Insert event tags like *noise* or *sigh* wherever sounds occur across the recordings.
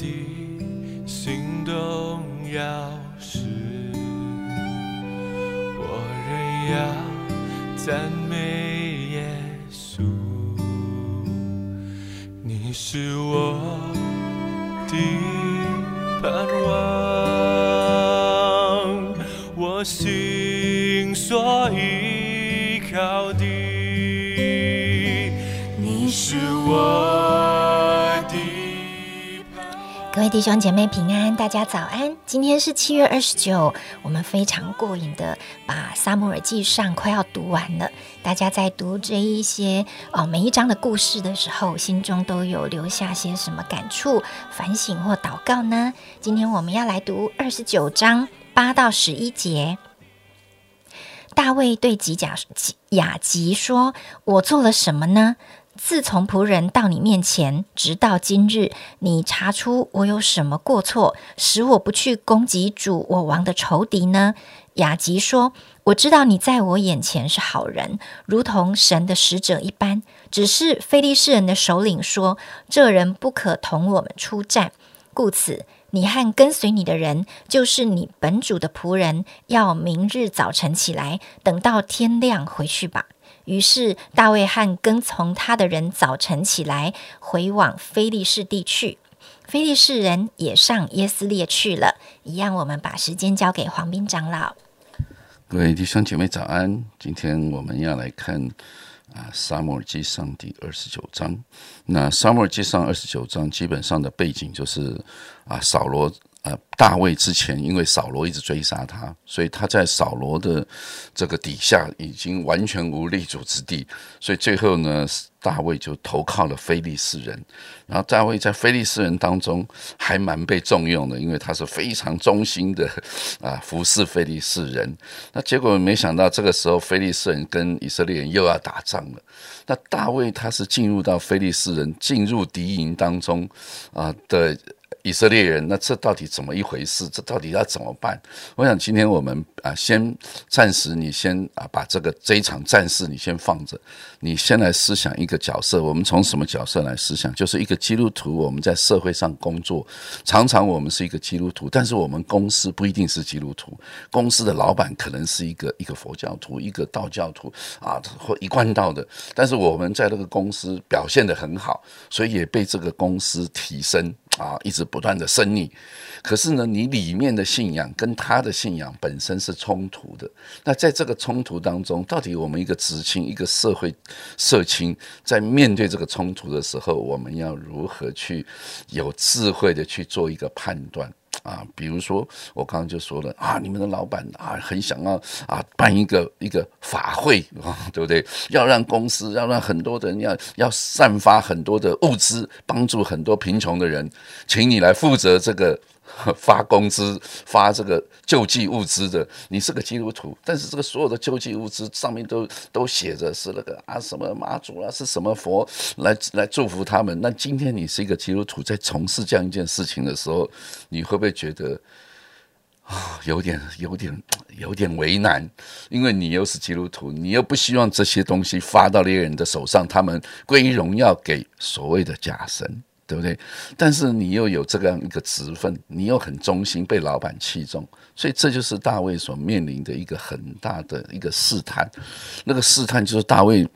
的心动钥匙，我仍要赞美耶稣，你是我的盼望，我心所依靠的，你是我。各位弟兄姐妹平安，大家早安。今天是七月二十九，我们非常过瘾的把《撒母耳记上》快要读完了。大家在读这一些哦每一章的故事的时候，心中都有留下些什么感触、反省或祷告呢？今天我们要来读二十九章八到十一节。大卫对吉甲吉雅吉说：“我做了什么呢？自从仆人到你面前，直到今日，你查出我有什么过错，使我不去攻击主我王的仇敌呢？”雅吉说：“我知道你在我眼前是好人，如同神的使者一般。只是非利士人的首领说，这人不可同我们出战，故此。”你和跟随你的人，就是你本主的仆人，要明日早晨起来，等到天亮回去吧。于是大卫和跟从他的人早晨起来，回往非利士地去。非利士人也上耶斯列去了。一样，我们把时间交给黄斌长老。各位弟兄姐妹早安，今天我们要来看啊《撒母耳记上》第二十九章。那《撒母耳记上》二十九章基本上的背景就是啊扫罗呃大卫之前，因为扫罗一直追杀他，所以他在扫罗的这个底下已经完全无立足之地，所以最后呢，大卫就投靠了非利士人。然后大卫在非利士人当中还蛮被重用的，因为他是非常忠心的啊服侍非利士人。那结果没想到这个时候非利士人跟以色列人又要打仗了。那大卫他是进入到非利士人进入敌营当中啊的。以色列人，那这到底怎么一回事？这到底要怎么办？我想今天我们啊，先暂时你先啊，把这个这一场战事你先放着，你先来思想一个角色。我们从什么角色来思想？就是一个基督徒，我们在社会上工作，常常我们是一个基督徒，但是我们公司不一定是基督徒，公司的老板可能是一个一个佛教徒，一个道教徒啊，或一贯道的，但是我们在那个公司表现的很好，所以也被这个公司提升。啊，一直不断的胜利，可是呢，你里面的信仰跟他的信仰本身是冲突的。那在这个冲突当中，到底我们一个知青，一个社会社青，在面对这个冲突的时候，我们要如何去有智慧的去做一个判断？啊，比如说我刚刚就说了啊，你们的老板啊，很想要啊办一个一个法会啊，*laughs* 对不对？要让公司，要让很多的人要要散发很多的物资，帮助很多贫穷的人，请你来负责这个。*laughs* 发工资、发这个救济物资的，你是个基督徒，但是这个所有的救济物资上面都都写着是那个啊什么妈祖啊，是什么佛来来祝福他们。那今天你是一个基督徒，在从事这样一件事情的时候，你会不会觉得啊有点有点有点为难？因为你又是基督徒，你又不希望这些东西发到猎人的手上，他们归荣耀给所谓的假神。对不对？但是你又有这样一个职分，你又很忠心，被老板器重，所以这就是大卫所面临的一个很大的一个试探。那个试探就是大卫，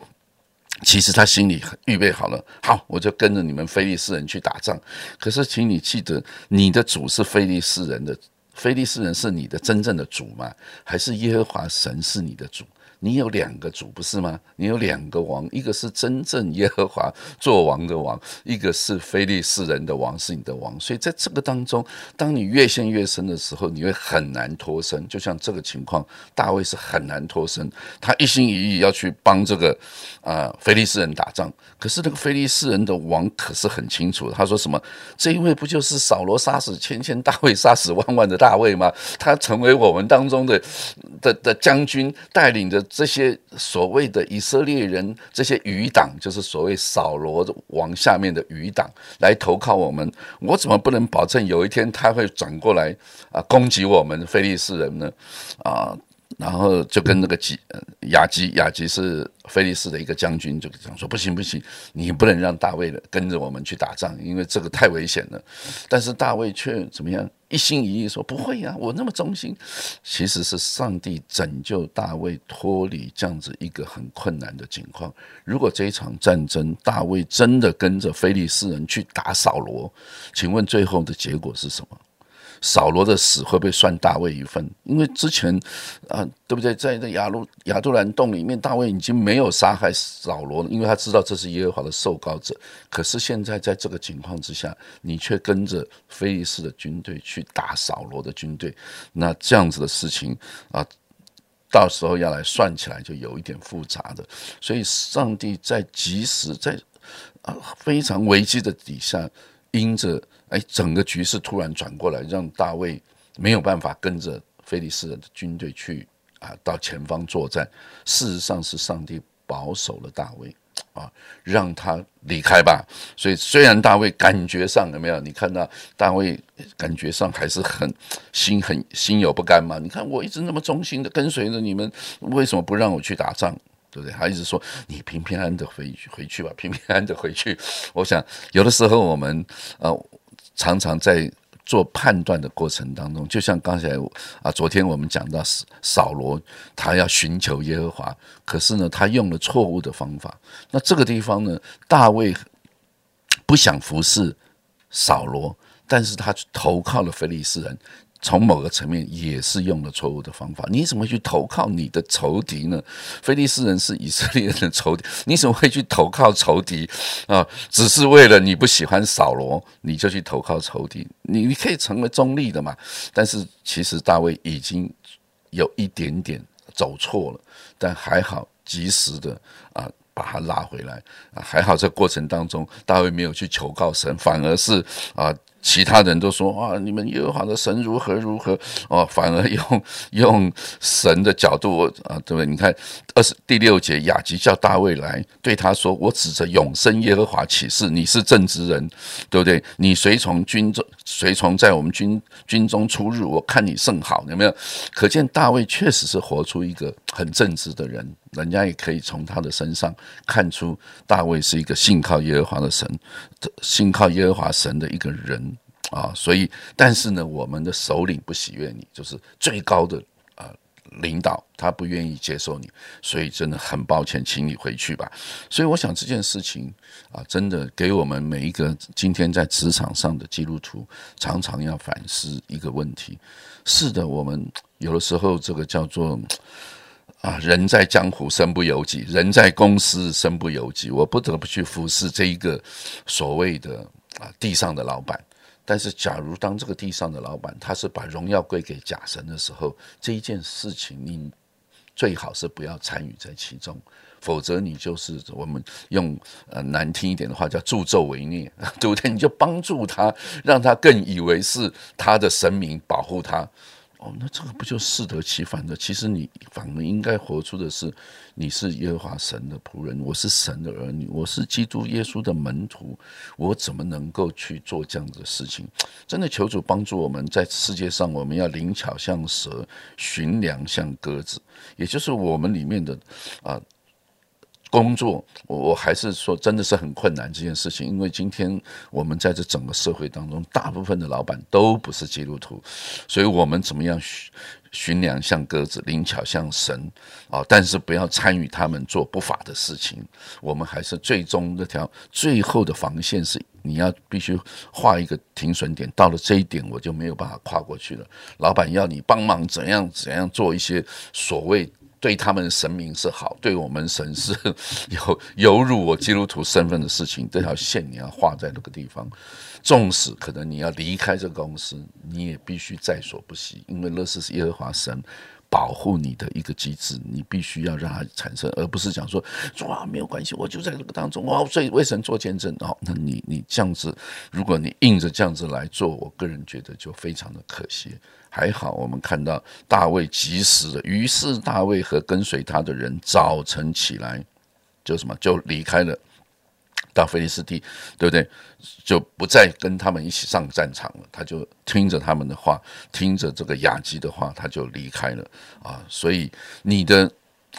其实他心里预备好了，好，我就跟着你们非利士人去打仗。可是，请你记得，你的主是非利士人的，非利士人是你的真正的主吗？还是耶和华神是你的主？你有两个主不是吗？你有两个王，一个是真正耶和华做王的王，一个是非利士人的王是你的王。所以在这个当中，当你越陷越深的时候，你会很难脱身。就像这个情况，大卫是很难脱身，他一心一意要去帮这个啊非利士人打仗。可是那个非利士人的王可是很清楚，他说什么？这一位不就是扫罗杀死千千大卫杀死万万的大卫吗？他成为我们当中的的的将军，带领着。这些所谓的以色列人，这些余党，就是所谓扫罗王下面的余党，来投靠我们。我怎么不能保证有一天他会转过来啊攻击我们非利士人呢？啊，然后就跟那个基雅基，雅基是菲利斯的一个将军，就讲说不行不行，你不能让大卫跟着我们去打仗，因为这个太危险了。但是大卫却怎么样，一心一意说不会呀，我那么忠心。其实是上帝拯救大卫脱离这样子一个很困难的境况。如果这一场战争大卫真的跟着菲利斯人去打扫罗，请问最后的结果是什么？扫罗的死会不会算大卫一份？因为之前啊，对不对？在那亚路亚杜兰洞里面，大卫已经没有杀害扫罗，因为他知道这是耶和华的受膏者。可是现在在这个情况之下，你却跟着菲利士的军队去打扫罗的军队，那这样子的事情啊，到时候要来算起来就有一点复杂的。所以，上帝在及时在啊非常危机的底下，因着。哎，整个局势突然转过来，让大卫没有办法跟着菲利斯人的军队去啊，到前方作战。事实上是上帝保守了大卫啊，让他离开吧。所以虽然大卫感觉上有没有？你看到大卫感觉上还是很心很心有不甘嘛？你看我一直那么忠心的跟随着你们，为什么不让我去打仗？对不对？他一直说你平平安安的回回去吧，平平安安的回去。我想有的时候我们呃。常常在做判断的过程当中，就像刚才啊，昨天我们讲到扫罗，他要寻求耶和华，可是呢，他用了错误的方法。那这个地方呢，大卫不想服侍扫罗，但是他投靠了菲利斯人。从某个层面也是用了错误的方法。你怎么去投靠你的仇敌呢？菲利斯人是以色列人的仇敌，你怎么会去投靠仇敌啊？只是为了你不喜欢扫罗，你就去投靠仇敌？你你可以成为中立的嘛？但是其实大卫已经有一点点走错了，但还好及时的啊把他拉回来啊，还好这过程当中大卫没有去求告神，反而是啊。其他人都说啊，你们耶和华的神如何如何哦，反而用 *laughs* 用神的角度啊，对不对？你看二十第六节，雅吉叫大卫来，对他说：“我指着永生耶和华起誓，你是正直人，对不对？你随从军中，随从在我们军军中出入，我看你甚好，有没有？可见大卫确实是活出一个很正直的人。”人家也可以从他的身上看出，大卫是一个信靠耶和华的神，信靠耶和华神的一个人啊。所以，但是呢，我们的首领不喜悦你，就是最高的啊领导，他不愿意接受你，所以真的很抱歉，请你回去吧。所以，我想这件事情啊，真的给我们每一个今天在职场上的基督徒，常常要反思一个问题：是的，我们有的时候这个叫做。啊，人在江湖身不由己，人在公司身不由己。我不得不去服侍这一个所谓的啊地上的老板。但是，假如当这个地上的老板他是把荣耀归给假神的时候，这一件事情你最好是不要参与在其中，否则你就是我们用呃难听一点的话叫助纣为虐，*laughs* 对不对？你就帮助他，让他更以为是他的神明保护他。哦，那这个不就适得其反的？其实你反而应该活出的是，你是耶和华神的仆人，我是神的儿女，我是基督耶稣的门徒，我怎么能够去做这样的事情？真的求主帮助我们在世界上，我们要灵巧像蛇，寻良像鸽子，也就是我们里面的啊。工作，我我还是说，真的是很困难这件事情，因为今天我们在这整个社会当中，大部分的老板都不是基督徒，所以我们怎么样寻寻良像鸽子，灵巧像神啊？但是不要参与他们做不法的事情。我们还是最终那条最后的防线是，你要必须画一个停损点，到了这一点，我就没有办法跨过去了。老板要你帮忙怎样怎样做一些所谓。对他们神明是好，对我们神是 *laughs* 有有辱我基督徒身份的事情，这条线你要画在那个地方。纵使可能你要离开这个公司，你也必须在所不惜，因为那是耶和华神保护你的一个机制，你必须要让它产生，而不是讲说说啊没有关系，我就在这个当中，哇所以为神做见证哦。那你你这样子，如果你硬着这样子来做，我个人觉得就非常的可惜。还好，我们看到大卫及时的，于是大卫和跟随他的人早晨起来，就什么就离开了到菲利斯地，对不对？就不再跟他们一起上战场了，他就听着他们的话，听着这个雅基的话，他就离开了啊。所以你的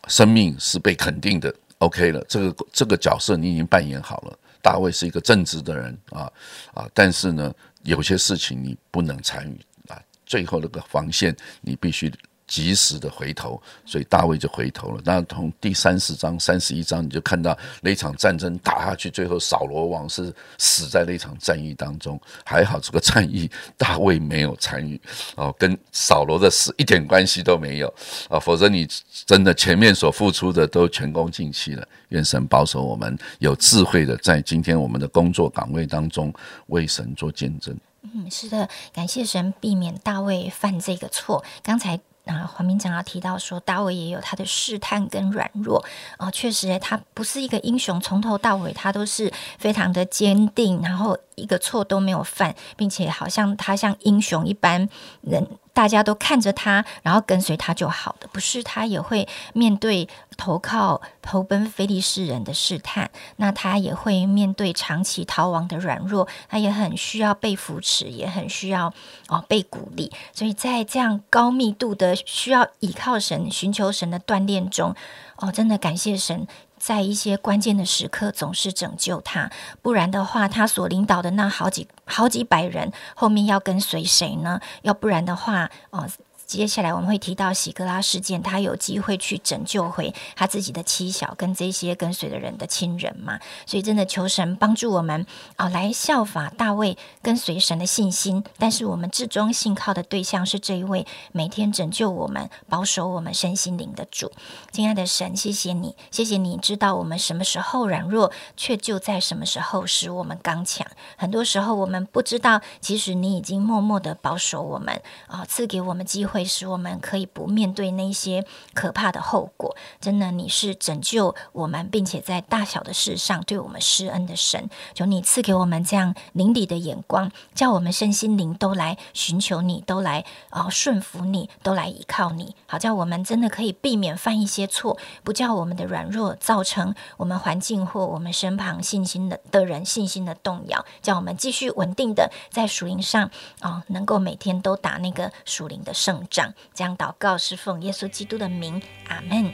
生命是被肯定的，OK 了。这个这个角色你已经扮演好了。大卫是一个正直的人啊啊，但是呢，有些事情你不能参与啊。最后那个防线，你必须。及时的回头，所以大卫就回头了。那从第三十章、三十一章，你就看到那场战争打下去，最后扫罗王是死在那场战役当中。还好这个战役大卫没有参与哦，跟扫罗的死一点关系都没有啊。否则你真的前面所付出的都前功尽弃了。愿神保守我们有智慧的，在今天我们的工作岗位当中为神做见证。嗯，是的，感谢神避免大卫犯这个错。刚才。那黄明长要提到说，大卫也有他的试探跟软弱啊，确实，他不是一个英雄，从头到尾他都是非常的坚定，然后一个错都没有犯，并且好像他像英雄一般人。大家都看着他，然后跟随他就好的，不是他也会面对投靠、投奔非利士人的试探，那他也会面对长期逃亡的软弱，他也很需要被扶持，也很需要哦被鼓励。所以在这样高密度的需要依靠神、寻求神的锻炼中，哦，真的感谢神。在一些关键的时刻，总是拯救他，不然的话，他所领导的那好几好几百人后面要跟随谁呢？要不然的话，哦。接下来我们会提到喜格拉事件，他有机会去拯救回他自己的妻小跟这些跟随的人的亲人嘛？所以真的求神帮助我们啊，来效法大卫跟随神的信心。但是我们至终信靠的对象是这一位每天拯救我们、保守我们身心灵的主。亲爱的神，谢谢你，谢谢你知道我们什么时候软弱，却就在什么时候使我们刚强。很多时候我们不知道，其实你已经默默的保守我们啊，赐给我们机会。会使我们可以不面对那些可怕的后果。真的，你是拯救我们，并且在大小的事上对我们施恩的神。求你赐给我们这样灵里的眼光，叫我们身心灵都来寻求你，都来啊顺服你，都来依靠你。好，叫我们真的可以避免犯一些错，不叫我们的软弱造成我们环境或我们身旁信心的的人信心的动摇。叫我们继续稳定的在属灵上啊，能够每天都打那个属灵的胜。将祷告是奉耶稣基督的名，阿门。